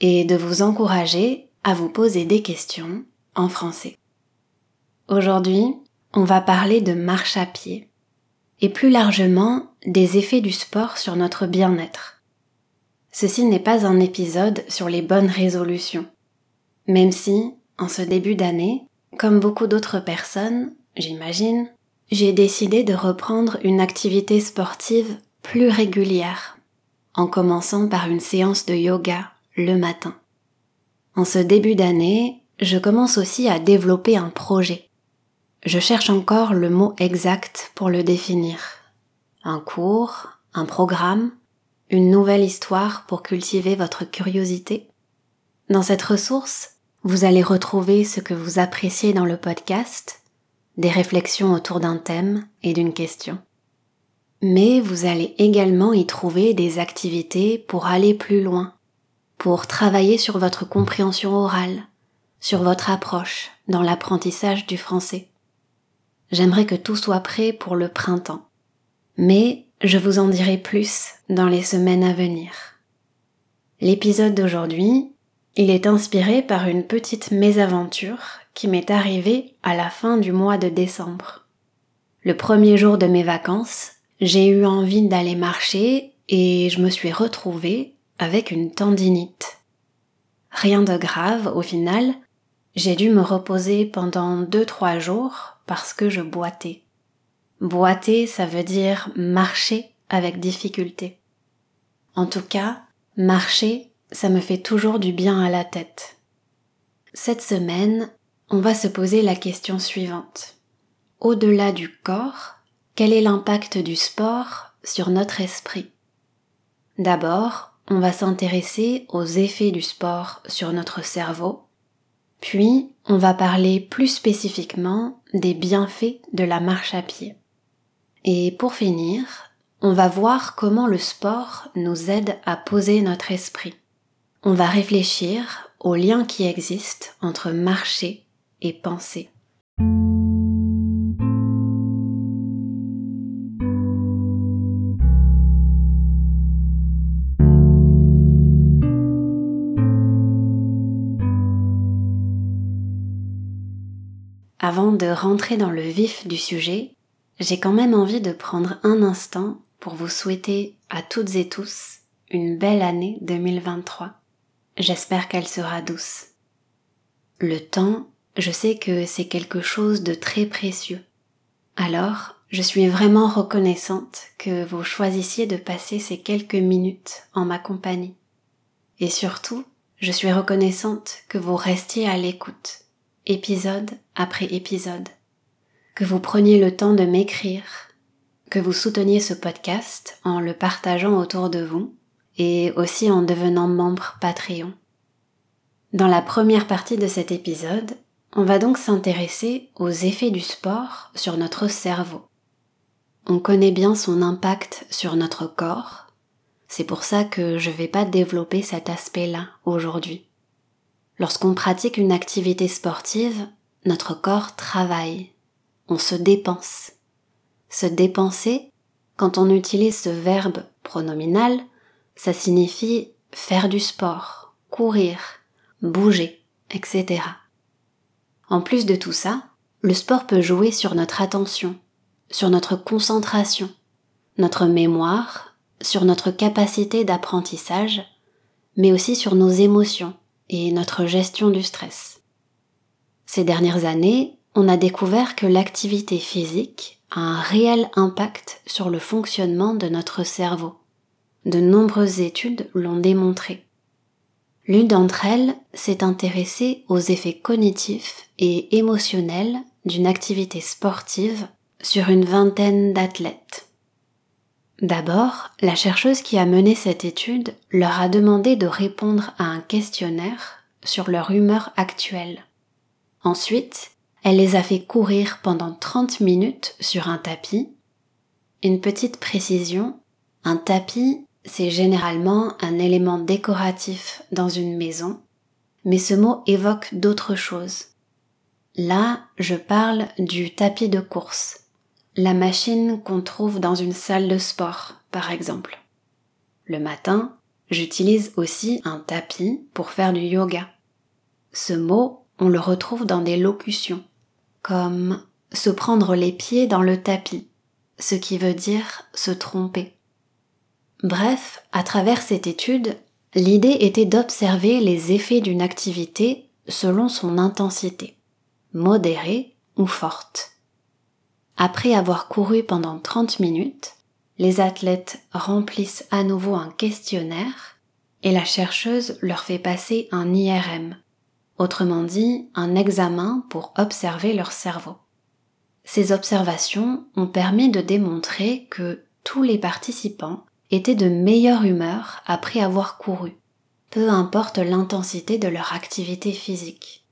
et de vous encourager à vous poser des questions en français. Aujourd'hui, on va parler de marche à pied et plus largement des effets du sport sur notre bien-être. Ceci n'est pas un épisode sur les bonnes résolutions, même si, en ce début d'année, comme beaucoup d'autres personnes, j'imagine, j'ai décidé de reprendre une activité sportive plus régulière, en commençant par une séance de yoga le matin. En ce début d'année, je commence aussi à développer un projet. Je cherche encore le mot exact pour le définir. Un cours, un programme, une nouvelle histoire pour cultiver votre curiosité. Dans cette ressource, vous allez retrouver ce que vous appréciez dans le podcast, des réflexions autour d'un thème et d'une question. Mais vous allez également y trouver des activités pour aller plus loin, pour travailler sur votre compréhension orale, sur votre approche dans l'apprentissage du français. J'aimerais que tout soit prêt pour le printemps, mais je vous en dirai plus dans les semaines à venir. L'épisode d'aujourd'hui, il est inspiré par une petite mésaventure qui m'est arrivée à la fin du mois de décembre. Le premier jour de mes vacances, j'ai eu envie d'aller marcher et je me suis retrouvée avec une tendinite. Rien de grave au final, j'ai dû me reposer pendant deux trois jours parce que je boitais. Boiter, ça veut dire marcher avec difficulté. En tout cas, marcher, ça me fait toujours du bien à la tête. Cette semaine, on va se poser la question suivante. Au-delà du corps, quel est l'impact du sport sur notre esprit? D'abord, on va s'intéresser aux effets du sport sur notre cerveau, puis on va parler plus spécifiquement des bienfaits de la marche à pied. Et pour finir, on va voir comment le sport nous aide à poser notre esprit. On va réfléchir aux liens qui existent entre marcher et penser. De rentrer dans le vif du sujet, j'ai quand même envie de prendre un instant pour vous souhaiter à toutes et tous une belle année 2023. J'espère qu'elle sera douce. Le temps, je sais que c'est quelque chose de très précieux. Alors, je suis vraiment reconnaissante que vous choisissiez de passer ces quelques minutes en ma compagnie. Et surtout, je suis reconnaissante que vous restiez à l'écoute épisode après épisode, que vous preniez le temps de m'écrire, que vous souteniez ce podcast en le partageant autour de vous et aussi en devenant membre Patreon. Dans la première partie de cet épisode, on va donc s'intéresser aux effets du sport sur notre cerveau. On connaît bien son impact sur notre corps, c'est pour ça que je vais pas développer cet aspect-là aujourd'hui. Lorsqu'on pratique une activité sportive, notre corps travaille, on se dépense. Se dépenser, quand on utilise ce verbe pronominal, ça signifie faire du sport, courir, bouger, etc. En plus de tout ça, le sport peut jouer sur notre attention, sur notre concentration, notre mémoire, sur notre capacité d'apprentissage, mais aussi sur nos émotions, et notre gestion du stress. Ces dernières années, on a découvert que l'activité physique a un réel impact sur le fonctionnement de notre cerveau. De nombreuses études l'ont démontré. L'une d'entre elles s'est intéressée aux effets cognitifs et émotionnels d'une activité sportive sur une vingtaine d'athlètes. D'abord, la chercheuse qui a mené cette étude leur a demandé de répondre à un questionnaire sur leur humeur actuelle. Ensuite, elle les a fait courir pendant 30 minutes sur un tapis. Une petite précision, un tapis, c'est généralement un élément décoratif dans une maison, mais ce mot évoque d'autres choses. Là, je parle du tapis de course, la machine qu'on trouve dans une salle de sport, par exemple. Le matin, j'utilise aussi un tapis pour faire du yoga. Ce mot, on le retrouve dans des locutions, comme se prendre les pieds dans le tapis, ce qui veut dire se tromper. Bref, à travers cette étude, l'idée était d'observer les effets d'une activité selon son intensité, modérée ou forte. Après avoir couru pendant 30 minutes, les athlètes remplissent à nouveau un questionnaire et la chercheuse leur fait passer un IRM, autrement dit un examen pour observer leur cerveau. Ces observations ont permis de démontrer que tous les participants étaient de meilleure humeur après avoir couru, peu importe l'intensité de leur activité physique.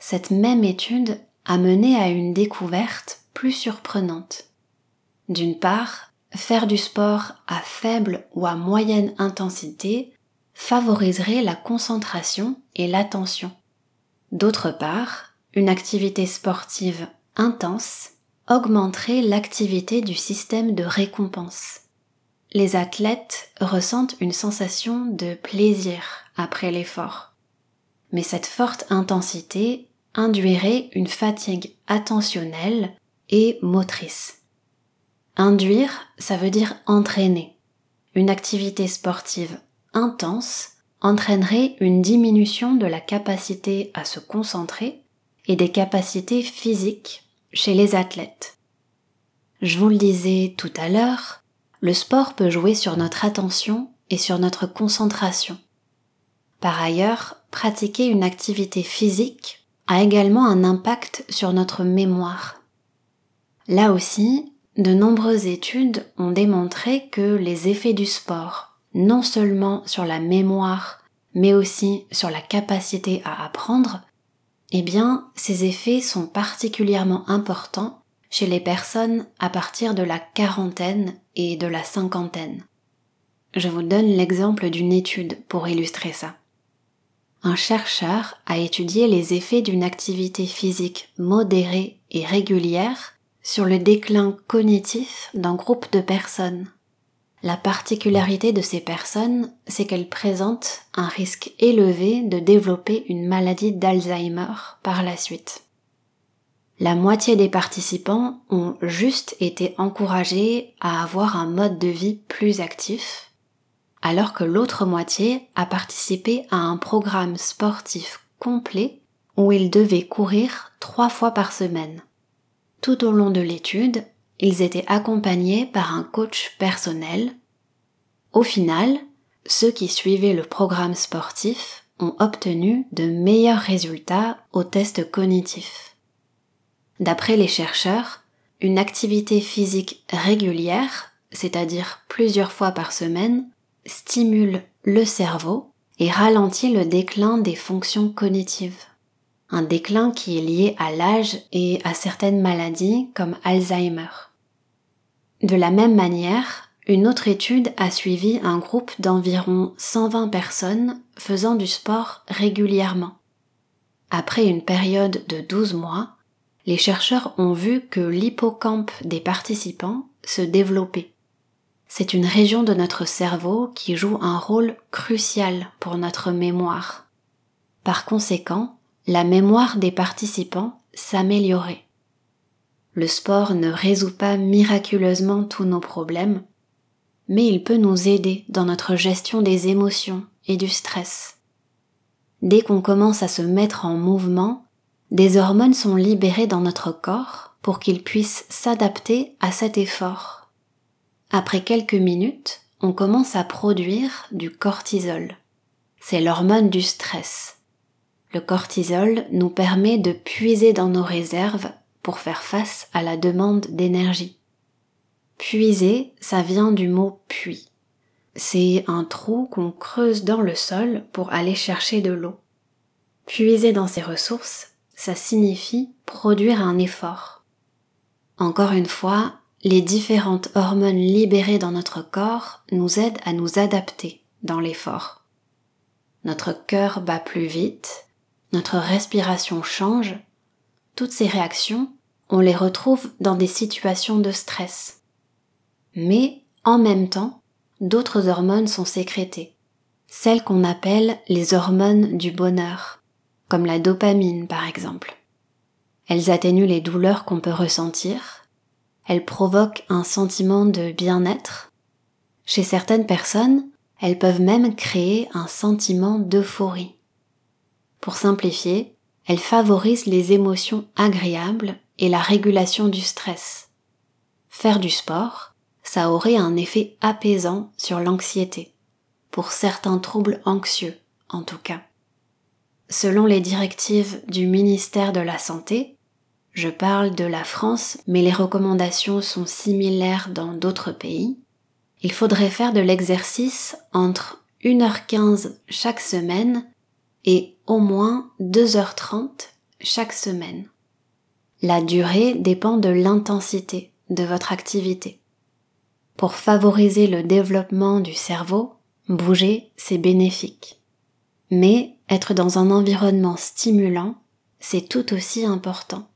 Cette même étude a mené à une découverte plus surprenante. D'une part, faire du sport à faible ou à moyenne intensité favoriserait la concentration et l'attention. D'autre part, une activité sportive intense augmenterait l'activité du système de récompense. Les athlètes ressentent une sensation de plaisir après l'effort. Mais cette forte intensité induirait une fatigue attentionnelle et motrice. Induire, ça veut dire entraîner. Une activité sportive intense entraînerait une diminution de la capacité à se concentrer et des capacités physiques chez les athlètes. Je vous le disais tout à l'heure, le sport peut jouer sur notre attention et sur notre concentration. Par ailleurs, pratiquer une activité physique a également un impact sur notre mémoire. Là aussi, de nombreuses études ont démontré que les effets du sport, non seulement sur la mémoire, mais aussi sur la capacité à apprendre, eh bien, ces effets sont particulièrement importants chez les personnes à partir de la quarantaine et de la cinquantaine. Je vous donne l'exemple d'une étude pour illustrer ça. Un chercheur a étudié les effets d'une activité physique modérée et régulière sur le déclin cognitif d'un groupe de personnes. La particularité de ces personnes, c'est qu'elles présentent un risque élevé de développer une maladie d'Alzheimer par la suite. La moitié des participants ont juste été encouragés à avoir un mode de vie plus actif, alors que l'autre moitié a participé à un programme sportif complet où ils devaient courir trois fois par semaine. Tout au long de l'étude, ils étaient accompagnés par un coach personnel. Au final, ceux qui suivaient le programme sportif ont obtenu de meilleurs résultats aux tests cognitifs. D'après les chercheurs, une activité physique régulière, c'est-à-dire plusieurs fois par semaine, stimule le cerveau et ralentit le déclin des fonctions cognitives un déclin qui est lié à l'âge et à certaines maladies comme Alzheimer. De la même manière, une autre étude a suivi un groupe d'environ 120 personnes faisant du sport régulièrement. Après une période de 12 mois, les chercheurs ont vu que l'hippocampe des participants se développait. C'est une région de notre cerveau qui joue un rôle crucial pour notre mémoire. Par conséquent, la mémoire des participants s'améliorait. Le sport ne résout pas miraculeusement tous nos problèmes, mais il peut nous aider dans notre gestion des émotions et du stress. Dès qu'on commence à se mettre en mouvement, des hormones sont libérées dans notre corps pour qu'il puisse s'adapter à cet effort. Après quelques minutes, on commence à produire du cortisol. C'est l'hormone du stress le cortisol nous permet de puiser dans nos réserves pour faire face à la demande d'énergie. Puiser, ça vient du mot puits. C'est un trou qu'on creuse dans le sol pour aller chercher de l'eau. Puiser dans ses ressources, ça signifie produire un effort. Encore une fois, les différentes hormones libérées dans notre corps nous aident à nous adapter dans l'effort. Notre cœur bat plus vite, notre respiration change. Toutes ces réactions, on les retrouve dans des situations de stress. Mais en même temps, d'autres hormones sont sécrétées, celles qu'on appelle les hormones du bonheur, comme la dopamine par exemple. Elles atténuent les douleurs qu'on peut ressentir elles provoquent un sentiment de bien-être. Chez certaines personnes, elles peuvent même créer un sentiment d'euphorie. Pour simplifier, elles favorisent les émotions agréables et la régulation du stress. Faire du sport, ça aurait un effet apaisant sur l'anxiété, pour certains troubles anxieux en tout cas. Selon les directives du ministère de la Santé, je parle de la France, mais les recommandations sont similaires dans d'autres pays. Il faudrait faire de l'exercice entre 1h15 chaque semaine et au moins 2h30 chaque semaine. La durée dépend de l'intensité de votre activité. Pour favoriser le développement du cerveau, bouger, c'est bénéfique. Mais être dans un environnement stimulant, c'est tout aussi important.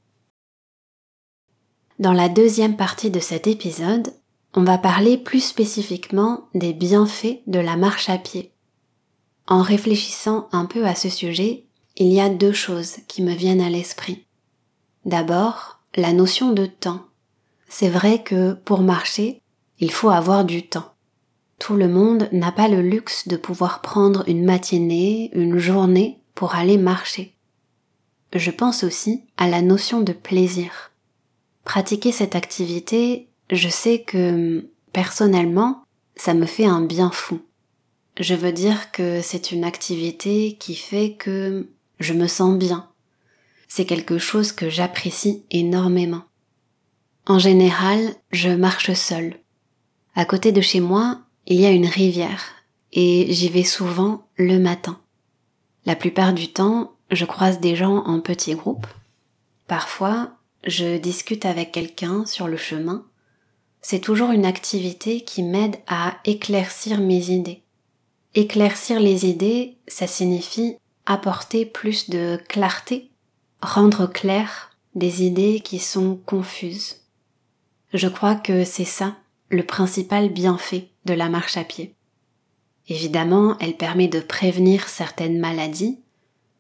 Dans la deuxième partie de cet épisode, on va parler plus spécifiquement des bienfaits de la marche à pied. En réfléchissant un peu à ce sujet, il y a deux choses qui me viennent à l'esprit. D'abord, la notion de temps. C'est vrai que pour marcher, il faut avoir du temps. Tout le monde n'a pas le luxe de pouvoir prendre une matinée, une journée pour aller marcher. Je pense aussi à la notion de plaisir pratiquer cette activité, je sais que personnellement, ça me fait un bien fou. Je veux dire que c'est une activité qui fait que je me sens bien. C'est quelque chose que j'apprécie énormément. En général, je marche seule. À côté de chez moi, il y a une rivière et j'y vais souvent le matin. La plupart du temps, je croise des gens en petits groupes. Parfois, je discute avec quelqu'un sur le chemin, c'est toujours une activité qui m'aide à éclaircir mes idées. Éclaircir les idées, ça signifie apporter plus de clarté, rendre clair des idées qui sont confuses. Je crois que c'est ça le principal bienfait de la marche à pied. Évidemment, elle permet de prévenir certaines maladies,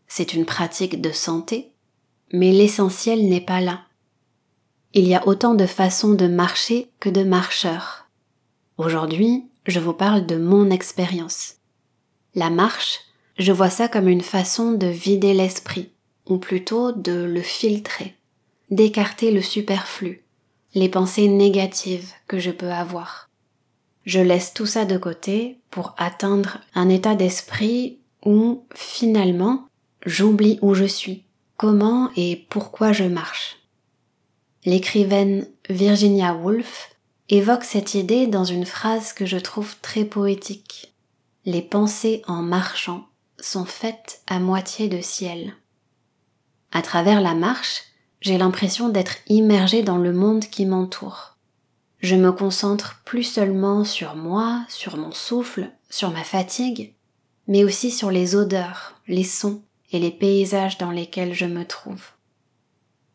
c'est une pratique de santé, mais l'essentiel n'est pas là. Il y a autant de façons de marcher que de marcheurs. Aujourd'hui, je vous parle de mon expérience. La marche, je vois ça comme une façon de vider l'esprit, ou plutôt de le filtrer, d'écarter le superflu, les pensées négatives que je peux avoir. Je laisse tout ça de côté pour atteindre un état d'esprit où finalement j'oublie où je suis, comment et pourquoi je marche. L'écrivaine Virginia Woolf évoque cette idée dans une phrase que je trouve très poétique. Les pensées en marchant sont faites à moitié de ciel. À travers la marche, j'ai l'impression d'être immergée dans le monde qui m'entoure. Je me concentre plus seulement sur moi, sur mon souffle, sur ma fatigue, mais aussi sur les odeurs, les sons et les paysages dans lesquels je me trouve.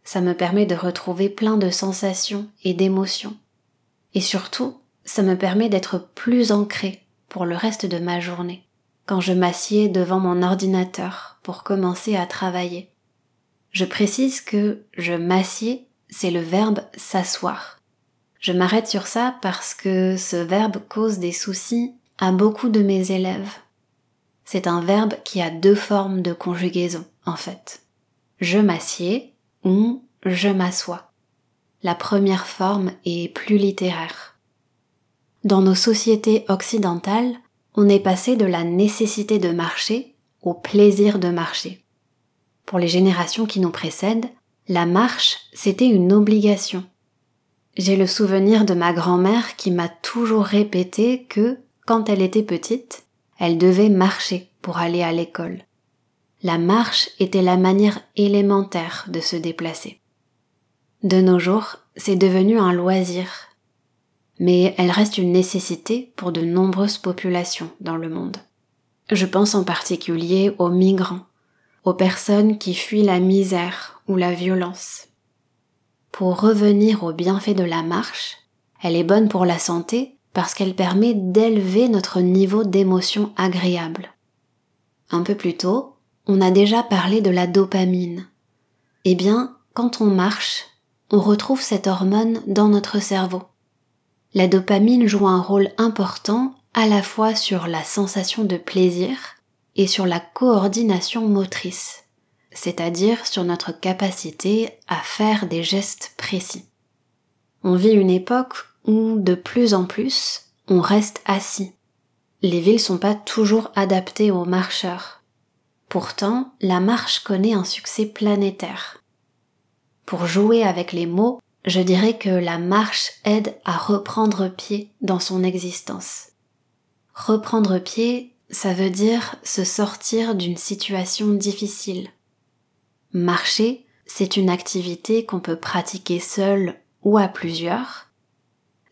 Ça me permet de retrouver plein de sensations et d'émotions. Et surtout, ça me permet d'être plus ancré pour le reste de ma journée, quand je m'assieds devant mon ordinateur pour commencer à travailler. Je précise que je m'assieds, c'est le verbe s'asseoir. Je m'arrête sur ça parce que ce verbe cause des soucis à beaucoup de mes élèves. C'est un verbe qui a deux formes de conjugaison, en fait. Je m'assieds ou je m'assois. La première forme est plus littéraire. Dans nos sociétés occidentales, on est passé de la nécessité de marcher au plaisir de marcher. Pour les générations qui nous précèdent, la marche, c'était une obligation. j'ai le souvenir de ma grand-mère qui m'a toujours répété que, quand elle était petite, elle devait marcher pour aller à l'école. La marche était la manière élémentaire de se déplacer. De nos jours, c'est devenu un loisir, mais elle reste une nécessité pour de nombreuses populations dans le monde. Je pense en particulier aux migrants, aux personnes qui fuient la misère ou la violence. Pour revenir au bienfait de la marche, elle est bonne pour la santé parce qu'elle permet d'élever notre niveau d'émotion agréable. Un peu plus tôt, on a déjà parlé de la dopamine. Eh bien, quand on marche, on retrouve cette hormone dans notre cerveau. La dopamine joue un rôle important à la fois sur la sensation de plaisir et sur la coordination motrice, c'est-à-dire sur notre capacité à faire des gestes précis. On vit une époque où de plus en plus on reste assis. Les villes sont pas toujours adaptées aux marcheurs. Pourtant, la marche connaît un succès planétaire. Pour jouer avec les mots, je dirais que la marche aide à reprendre pied dans son existence. Reprendre pied, ça veut dire se sortir d'une situation difficile. Marcher, c'est une activité qu'on peut pratiquer seul ou à plusieurs.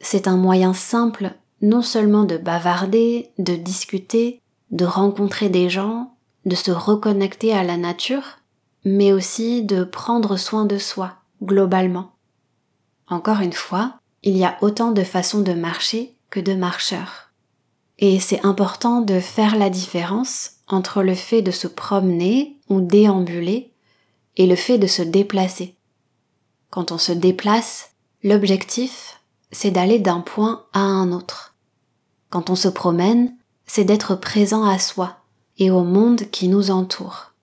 C'est un moyen simple non seulement de bavarder, de discuter, de rencontrer des gens, de se reconnecter à la nature, mais aussi de prendre soin de soi, globalement. Encore une fois, il y a autant de façons de marcher que de marcheurs. Et c'est important de faire la différence entre le fait de se promener ou déambuler et le fait de se déplacer. Quand on se déplace, l'objectif, c'est d'aller d'un point à un autre. Quand on se promène, c'est d'être présent à soi et au monde qui nous entoure.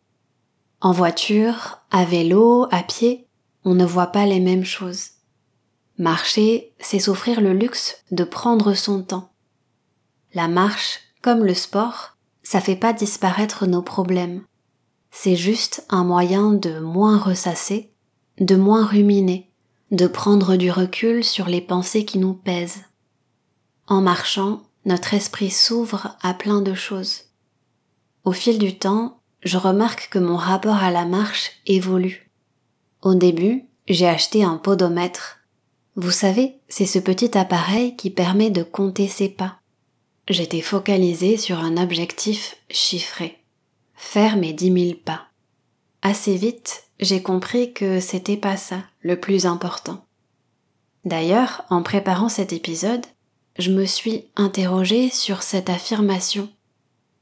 En voiture, à vélo, à pied, on ne voit pas les mêmes choses. Marcher, c'est s'offrir le luxe de prendre son temps la marche, comme le sport, ça fait pas disparaître nos problèmes. C'est juste un moyen de moins ressasser, de moins ruminer, de prendre du recul sur les pensées qui nous pèsent. En marchant, notre esprit s'ouvre à plein de choses. Au fil du temps, je remarque que mon rapport à la marche évolue. Au début, j'ai acheté un podomètre. Vous savez, c'est ce petit appareil qui permet de compter ses pas j'étais focalisée sur un objectif chiffré. Faire mes dix mille pas. Assez vite, j'ai compris que c'était pas ça le plus important. D'ailleurs, en préparant cet épisode, je me suis interrogée sur cette affirmation.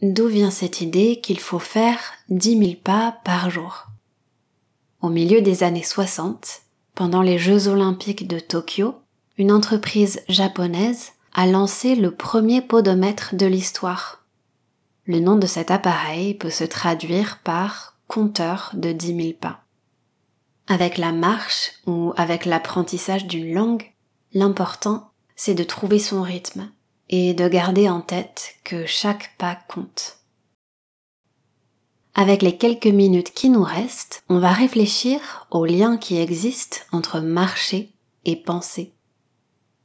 D'où vient cette idée qu'il faut faire dix mille pas par jour? Au milieu des années 60, pendant les Jeux olympiques de Tokyo, une entreprise japonaise a lancé le premier podomètre de l'histoire. Le nom de cet appareil peut se traduire par compteur de 10 000 pas. Avec la marche ou avec l'apprentissage d'une langue, l'important c'est de trouver son rythme et de garder en tête que chaque pas compte. Avec les quelques minutes qui nous restent, on va réfléchir aux liens qui existent entre marcher et penser.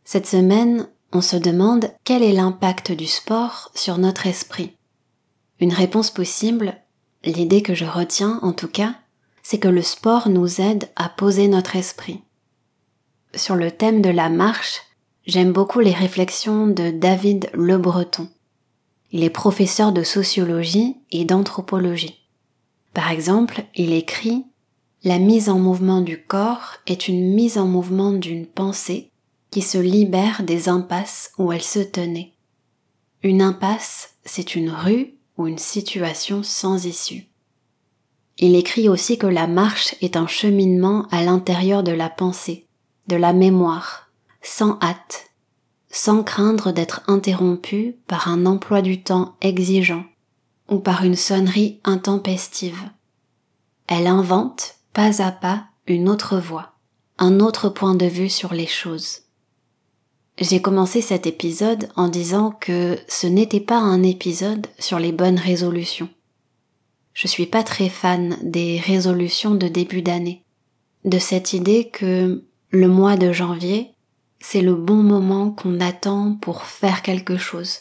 Cette semaine, on se demande quel est l'impact du sport sur notre esprit. Une réponse possible, l'idée que je retiens en tout cas, c'est que le sport nous aide à poser notre esprit. Sur le thème de la marche, j'aime beaucoup les réflexions de David Le Breton. Il est professeur de sociologie et d'anthropologie. Par exemple, il écrit La mise en mouvement du corps est une mise en mouvement d'une pensée qui se libère des impasses où elle se tenait. Une impasse, c'est une rue ou une situation sans issue. Il écrit aussi que la marche est un cheminement à l'intérieur de la pensée, de la mémoire, sans hâte, sans craindre d'être interrompu par un emploi du temps exigeant ou par une sonnerie intempestive. Elle invente, pas à pas, une autre voie, un autre point de vue sur les choses. J'ai commencé cet épisode en disant que ce n'était pas un épisode sur les bonnes résolutions. Je suis pas très fan des résolutions de début d'année, de cette idée que le mois de janvier, c'est le bon moment qu'on attend pour faire quelque chose.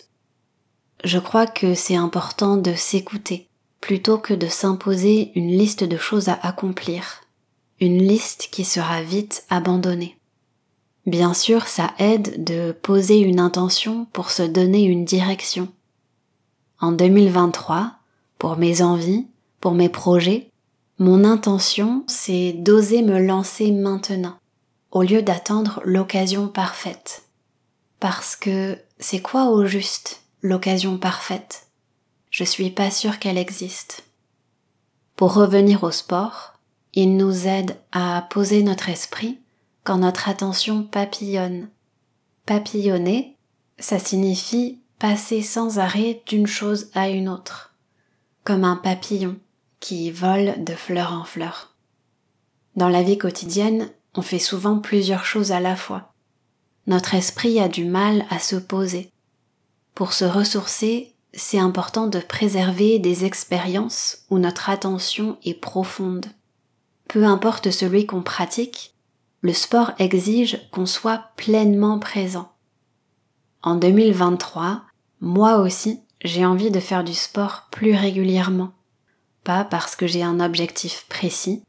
Je crois que c'est important de s'écouter plutôt que de s'imposer une liste de choses à accomplir, une liste qui sera vite abandonnée. Bien sûr, ça aide de poser une intention pour se donner une direction. En 2023, pour mes envies, pour mes projets, mon intention, c'est d'oser me lancer maintenant, au lieu d'attendre l'occasion parfaite. Parce que c'est quoi au juste l'occasion parfaite? Je suis pas sûre qu'elle existe. Pour revenir au sport, il nous aide à poser notre esprit quand notre attention papillonne. Papillonner, ça signifie passer sans arrêt d'une chose à une autre, comme un papillon qui vole de fleur en fleur. Dans la vie quotidienne, on fait souvent plusieurs choses à la fois. Notre esprit a du mal à se poser. Pour se ressourcer, c'est important de préserver des expériences où notre attention est profonde. Peu importe celui qu'on pratique, le sport exige qu'on soit pleinement présent. En 2023, moi aussi, j'ai envie de faire du sport plus régulièrement pas parce que j'ai un objectif précis,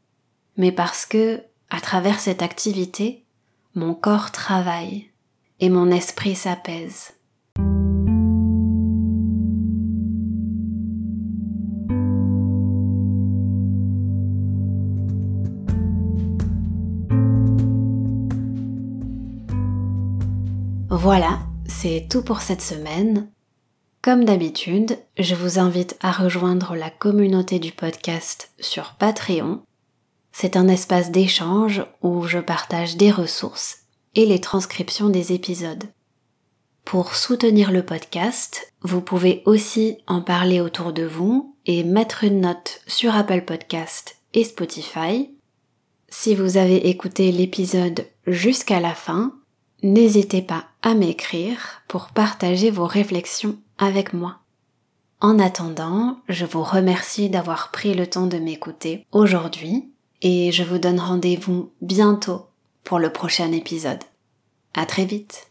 mais parce que, à travers cette activité, mon corps travaille et mon esprit s'apaise. Voilà, c'est tout pour cette semaine. Comme d'habitude, je vous invite à rejoindre la communauté du podcast sur Patreon. C'est un espace d'échange où je partage des ressources et les transcriptions des épisodes. Pour soutenir le podcast, vous pouvez aussi en parler autour de vous et mettre une note sur Apple Podcast et Spotify. Si vous avez écouté l'épisode jusqu'à la fin, n'hésitez pas à m'écrire pour partager vos réflexions avec moi. En attendant, je vous remercie d'avoir pris le temps de m'écouter aujourd'hui et je vous donne rendez-vous bientôt pour le prochain épisode. À très vite!